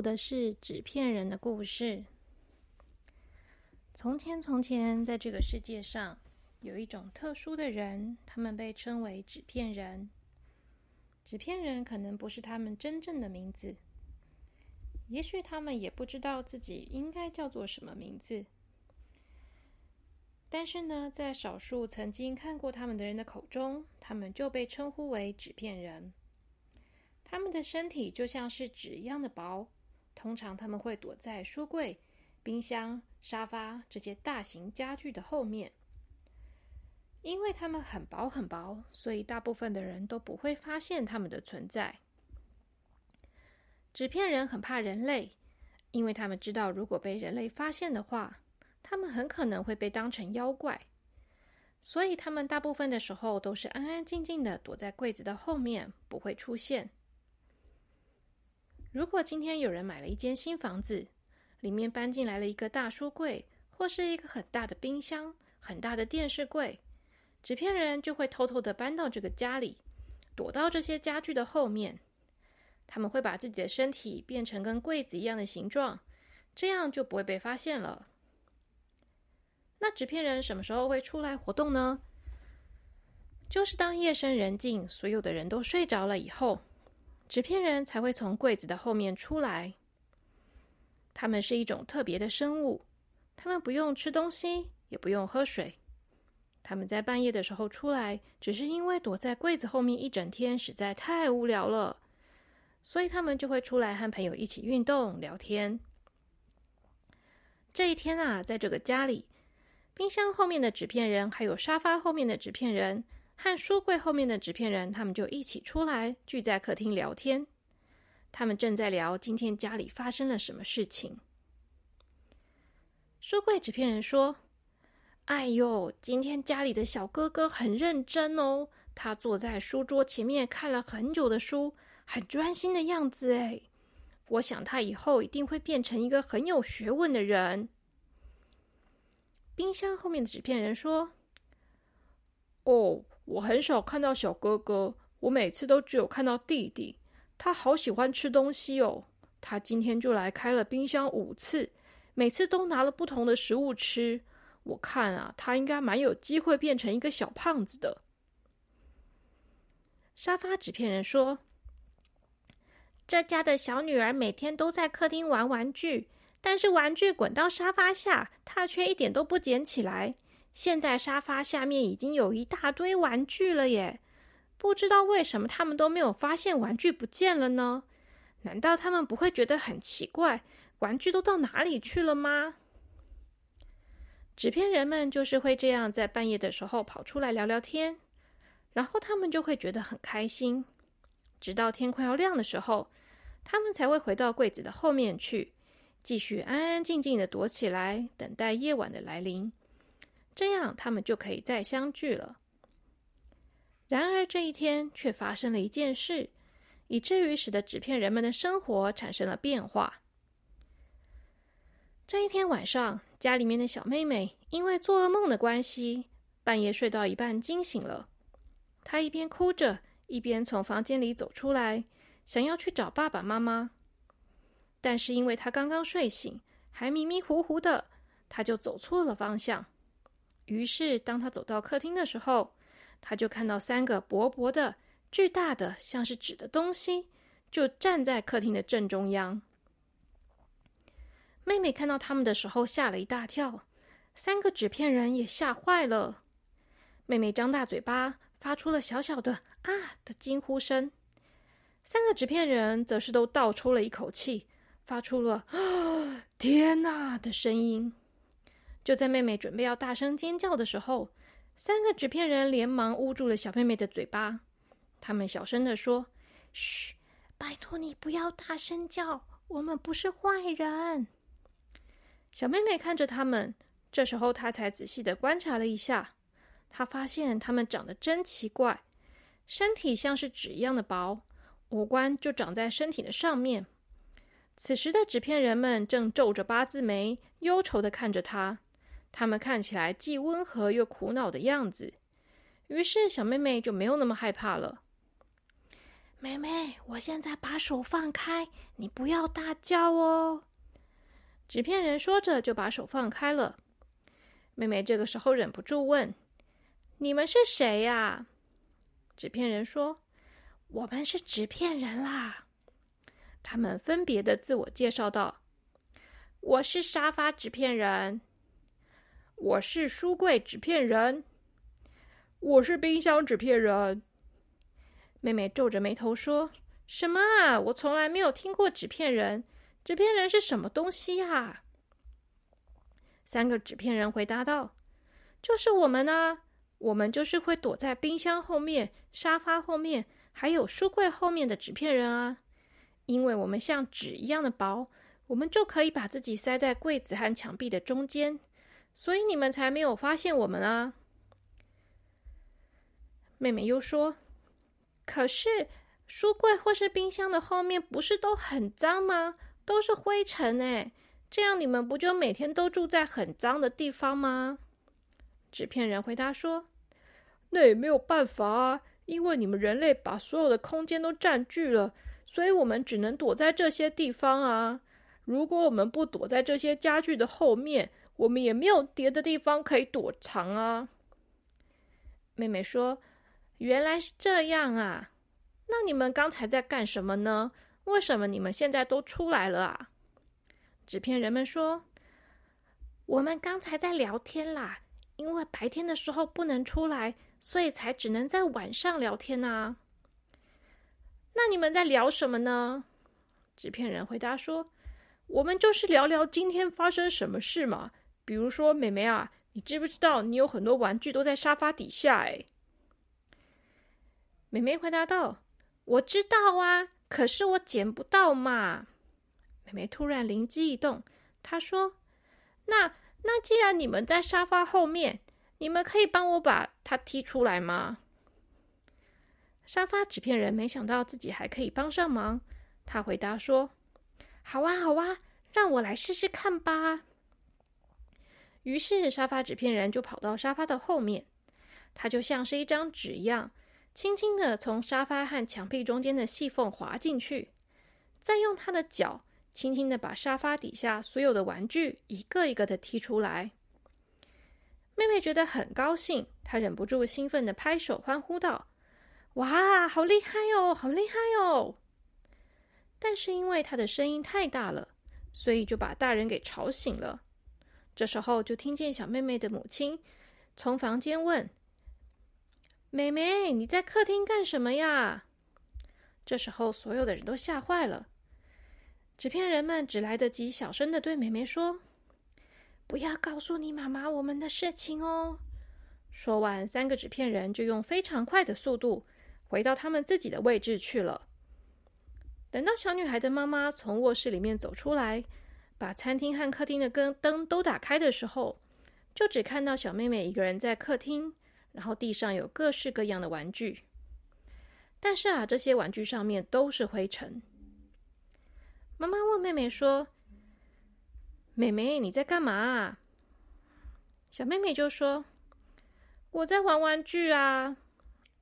的是纸片人的故事。从前，从前，在这个世界上，有一种特殊的人，他们被称为纸片人。纸片人可能不是他们真正的名字，也许他们也不知道自己应该叫做什么名字。但是呢，在少数曾经看过他们的人的口中，他们就被称呼为纸片人。他们的身体就像是纸一样的薄，通常他们会躲在书柜、冰箱、沙发这些大型家具的后面。因为他们很薄很薄，所以大部分的人都不会发现他们的存在。纸片人很怕人类，因为他们知道，如果被人类发现的话，他们很可能会被当成妖怪。所以他们大部分的时候都是安安静静的躲在柜子的后面，不会出现。如果今天有人买了一间新房子，里面搬进来了一个大书柜，或是一个很大的冰箱、很大的电视柜，纸片人就会偷偷的搬到这个家里，躲到这些家具的后面。他们会把自己的身体变成跟柜子一样的形状，这样就不会被发现了。那纸片人什么时候会出来活动呢？就是当夜深人静，所有的人都睡着了以后。纸片人才会从柜子的后面出来。他们是一种特别的生物，他们不用吃东西，也不用喝水。他们在半夜的时候出来，只是因为躲在柜子后面一整天实在太无聊了，所以他们就会出来和朋友一起运动、聊天。这一天啊，在这个家里，冰箱后面的纸片人，还有沙发后面的纸片人。和书柜后面的纸片人，他们就一起出来，聚在客厅聊天。他们正在聊今天家里发生了什么事情。书柜纸片人说：“哎呦，今天家里的小哥哥很认真哦，他坐在书桌前面看了很久的书，很专心的样子。哎，我想他以后一定会变成一个很有学问的人。”冰箱后面的纸片人说：“哦。”我很少看到小哥哥，我每次都只有看到弟弟。他好喜欢吃东西哦，他今天就来开了冰箱五次，每次都拿了不同的食物吃。我看啊，他应该蛮有机会变成一个小胖子的。沙发纸片人说：“这家的小女儿每天都在客厅玩玩具，但是玩具滚到沙发下，她却一点都不捡起来。”现在沙发下面已经有一大堆玩具了耶！不知道为什么他们都没有发现玩具不见了呢？难道他们不会觉得很奇怪，玩具都到哪里去了吗？纸片人们就是会这样在半夜的时候跑出来聊聊天，然后他们就会觉得很开心，直到天快要亮的时候，他们才会回到柜子的后面去，继续安安静静的躲起来，等待夜晚的来临。这样，他们就可以再相聚了。然而，这一天却发生了一件事，以至于使得纸片人们的生活产生了变化。这一天晚上，家里面的小妹妹因为做噩梦的关系，半夜睡到一半惊醒了。她一边哭着，一边从房间里走出来，想要去找爸爸妈妈。但是，因为她刚刚睡醒，还迷迷糊糊的，她就走错了方向。于是，当他走到客厅的时候，他就看到三个薄薄的、巨大的、像是纸的东西，就站在客厅的正中央。妹妹看到他们的时候，吓了一大跳，三个纸片人也吓坏了。妹妹张大嘴巴，发出了小小的“啊”的惊呼声。三个纸片人则是都倒抽了一口气，发出了“啊天哪”的声音。就在妹妹准备要大声尖叫的时候，三个纸片人连忙捂住了小妹妹的嘴巴。他们小声的说：“嘘，拜托你不要大声叫，我们不是坏人。”小妹妹看着他们，这时候她才仔细的观察了一下，她发现他们长得真奇怪，身体像是纸一样的薄，五官就长在身体的上面。此时的纸片人们正皱着八字眉，忧愁的看着她。他们看起来既温和又苦恼的样子，于是小妹妹就没有那么害怕了。妹妹，我现在把手放开，你不要大叫哦。”纸片人说着就把手放开了。妹妹这个时候忍不住问：“你们是谁呀？”纸片人说：“我们是纸片人啦。”他们分别的自我介绍道：“我是沙发纸片人，我是书柜纸片人，我是冰箱纸片人。”妹妹皱着眉头说：“什么啊？我从来没有听过纸片人。纸片人是什么东西呀？”三个纸片人回答道：“就是我们啊，我们就是会躲在冰箱后面、沙发后面，还有书柜后面的纸片人啊。因为我们像纸一样的薄，我们就可以把自己塞在柜子和墙壁的中间，所以你们才没有发现我们啊。”妹妹又说。可是，书柜或是冰箱的后面不是都很脏吗？都是灰尘哎，这样你们不就每天都住在很脏的地方吗？纸片人回答说：“那也没有办法啊，因为你们人类把所有的空间都占据了，所以我们只能躲在这些地方啊。如果我们不躲在这些家具的后面，我们也没有别的地方可以躲藏啊。”妹妹说。原来是这样啊！那你们刚才在干什么呢？为什么你们现在都出来了啊？纸片人们说：“我们刚才在聊天啦，因为白天的时候不能出来，所以才只能在晚上聊天啊。”那你们在聊什么呢？纸片人回答说：“我们就是聊聊今天发生什么事嘛。比如说，美美啊，你知不知道你有很多玩具都在沙发底下？哎。”美美回答道：“我知道啊，可是我捡不到嘛。”美美突然灵机一动，她说：“那那既然你们在沙发后面，你们可以帮我把它踢出来吗？”沙发纸片人没想到自己还可以帮上忙，他回答说：“好啊，好啊，让我来试试看吧。”于是沙发纸片人就跑到沙发的后面，它就像是一张纸一样。轻轻的从沙发和墙壁中间的细缝滑进去，再用他的脚轻轻的把沙发底下所有的玩具一个一个的踢出来。妹妹觉得很高兴，她忍不住兴奋的拍手欢呼道：“哇，好厉害哦，好厉害哦！”但是因为她的声音太大了，所以就把大人给吵醒了。这时候就听见小妹妹的母亲从房间问。妹妹，你在客厅干什么呀？这时候，所有的人都吓坏了。纸片人们只来得及小声的对妹妹说：“不要告诉你妈妈我们的事情哦。”说完，三个纸片人就用非常快的速度回到他们自己的位置去了。等到小女孩的妈妈从卧室里面走出来，把餐厅和客厅的灯灯都打开的时候，就只看到小妹妹一个人在客厅。然后地上有各式各样的玩具，但是啊，这些玩具上面都是灰尘。妈妈问妹妹说：“妹妹，你在干嘛？”小妹妹就说：“我在玩玩具啊。”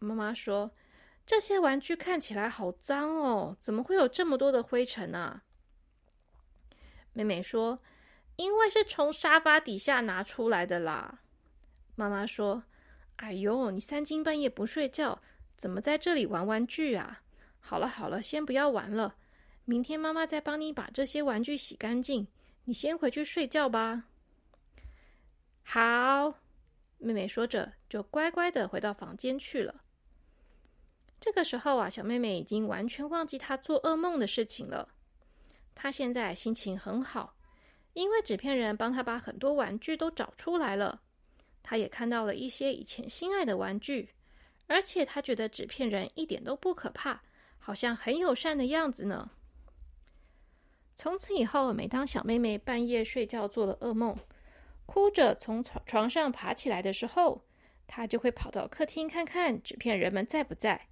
妈妈说：“这些玩具看起来好脏哦，怎么会有这么多的灰尘啊？”妹妹说：“因为是从沙发底下拿出来的啦。”妈妈说。哎呦，你三更半夜不睡觉，怎么在这里玩玩具啊？好了好了，先不要玩了，明天妈妈再帮你把这些玩具洗干净。你先回去睡觉吧。好，妹妹说着就乖乖的回到房间去了。这个时候啊，小妹妹已经完全忘记她做噩梦的事情了。他现在心情很好，因为纸片人帮他把很多玩具都找出来了。他也看到了一些以前心爱的玩具，而且他觉得纸片人一点都不可怕，好像很友善的样子呢。从此以后，每当小妹妹半夜睡觉做了噩梦，哭着从床床上爬起来的时候，她就会跑到客厅看看纸片人们在不在。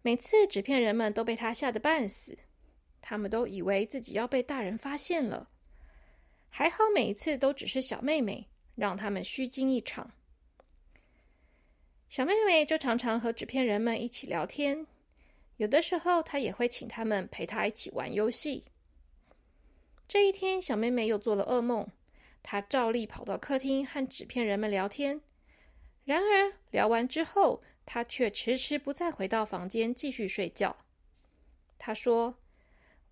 每次纸片人们都被她吓得半死，他们都以为自己要被大人发现了。还好每一次都只是小妹妹。让他们虚惊一场。小妹妹就常常和纸片人们一起聊天。有的时候，她也会请他们陪她一起玩游戏。这一天，小妹妹又做了噩梦，她照例跑到客厅和纸片人们聊天。然而，聊完之后，她却迟迟不再回到房间继续睡觉。她说：“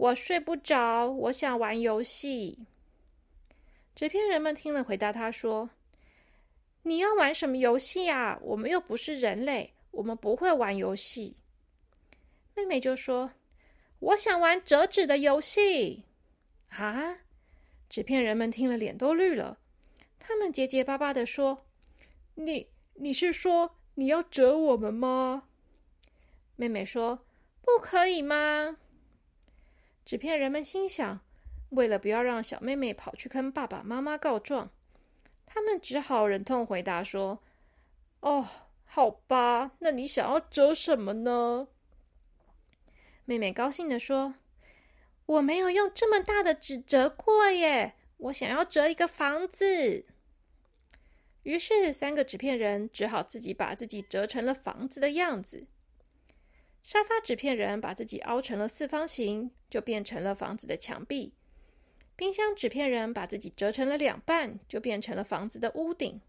我睡不着，我想玩游戏。”纸片人们听了，回答他说：“你要玩什么游戏啊？我们又不是人类，我们不会玩游戏。”妹妹就说：“我想玩折纸的游戏。”啊！纸片人们听了，脸都绿了。他们结结巴巴的说：“你你是说你要折我们吗？”妹妹说：“不可以吗？”纸片人们心想：为了不要让小妹妹跑去跟爸爸妈妈告状，他们只好忍痛回答说：“哦，好吧，那你想要折什么呢？”妹妹高兴的说：“我没有用这么大的纸折过耶，我想要折一个房子。”于是，三个纸片人只好自己把自己折成了房子的样子。沙发纸片人把自己凹成了四方形，就变成了房子的墙壁。冰箱纸片人把自己折成了两半，就变成了房子的屋顶。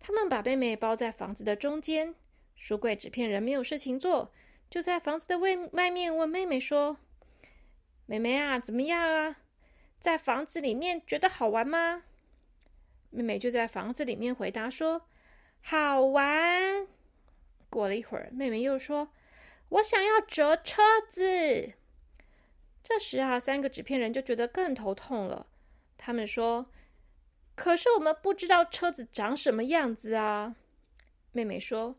他们把妹妹包在房子的中间。书柜纸片人没有事情做。就在房子的外外面问妹妹说：“妹妹啊，怎么样啊？在房子里面觉得好玩吗？”妹妹就在房子里面回答说：“好玩。”过了一会儿，妹妹又说：“我想要折车子。”这时啊，三个纸片人就觉得更头痛了。他们说：“可是我们不知道车子长什么样子啊。”妹妹说。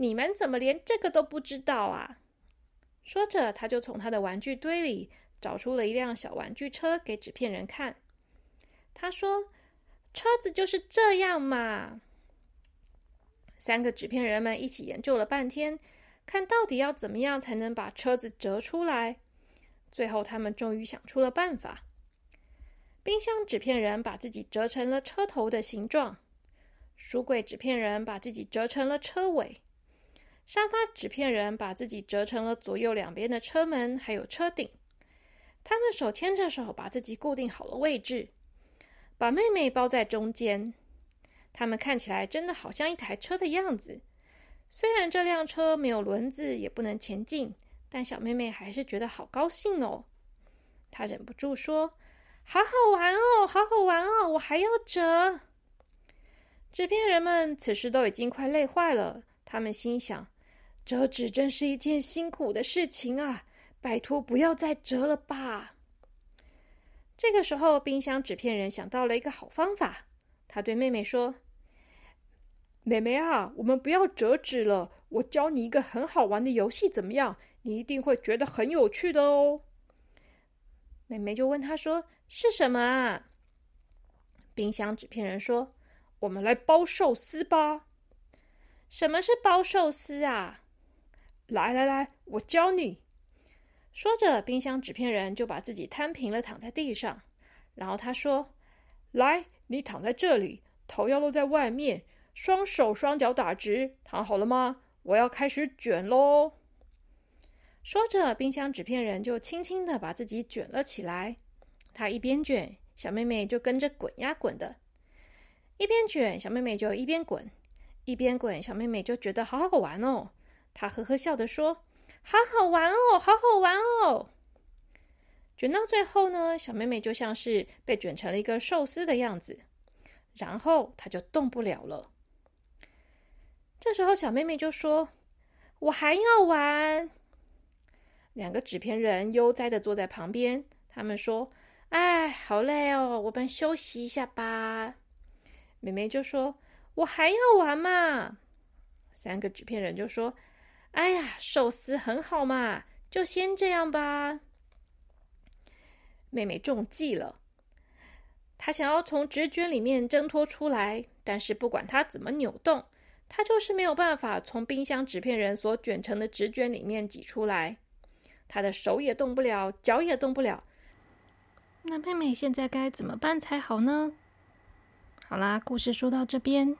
你们怎么连这个都不知道啊？说着，他就从他的玩具堆里找出了一辆小玩具车给纸片人看。他说：“车子就是这样嘛。”三个纸片人们一起研究了半天，看到底要怎么样才能把车子折出来。最后，他们终于想出了办法。冰箱纸片人把自己折成了车头的形状，书柜纸片人把自己折成了车尾。沙发纸片人把自己折成了左右两边的车门，还有车顶。他们手牵着手，把自己固定好了位置，把妹妹包在中间。他们看起来真的好像一台车的样子。虽然这辆车没有轮子，也不能前进，但小妹妹还是觉得好高兴哦。她忍不住说：“好好玩哦，好好玩哦，我还要折。”纸片人们此时都已经快累坏了，他们心想。折纸真是一件辛苦的事情啊！拜托，不要再折了吧。这个时候，冰箱纸片人想到了一个好方法。他对妹妹说：“妹妹啊，我们不要折纸了，我教你一个很好玩的游戏，怎么样？你一定会觉得很有趣的哦。”妹妹就问他说：“是什么啊？”冰箱纸片人说：“我们来包寿司吧。”什么是包寿司啊？来来来，我教你。说着，冰箱纸片人就把自己摊平了，躺在地上。然后他说：“来，你躺在这里，头要露在外面，双手双脚打直，躺好了吗？我要开始卷喽。”说着，冰箱纸片人就轻轻的把自己卷了起来。他一边卷，小妹妹就跟着滚呀滚的；一边卷，小妹妹就一边滚；一边滚，小妹妹就觉得好好玩哦。她呵呵笑的说：“好好玩哦，好好玩哦！”卷到最后呢，小妹妹就像是被卷成了一个寿司的样子，然后她就动不了了。这时候，小妹妹就说：“我还要玩。”两个纸片人悠哉的坐在旁边，他们说：“哎，好累哦，我们休息一下吧。”妹妹就说：“我还要玩嘛。”三个纸片人就说。哎呀，寿司很好嘛，就先这样吧。妹妹中计了，她想要从纸卷里面挣脱出来，但是不管她怎么扭动，她就是没有办法从冰箱纸片人所卷成的纸卷里面挤出来。他的手也动不了，脚也动不了。那妹妹现在该怎么办才好呢？好啦，故事说到这边，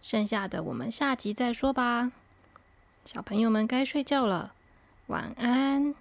剩下的我们下集再说吧。小朋友们该睡觉了，晚安。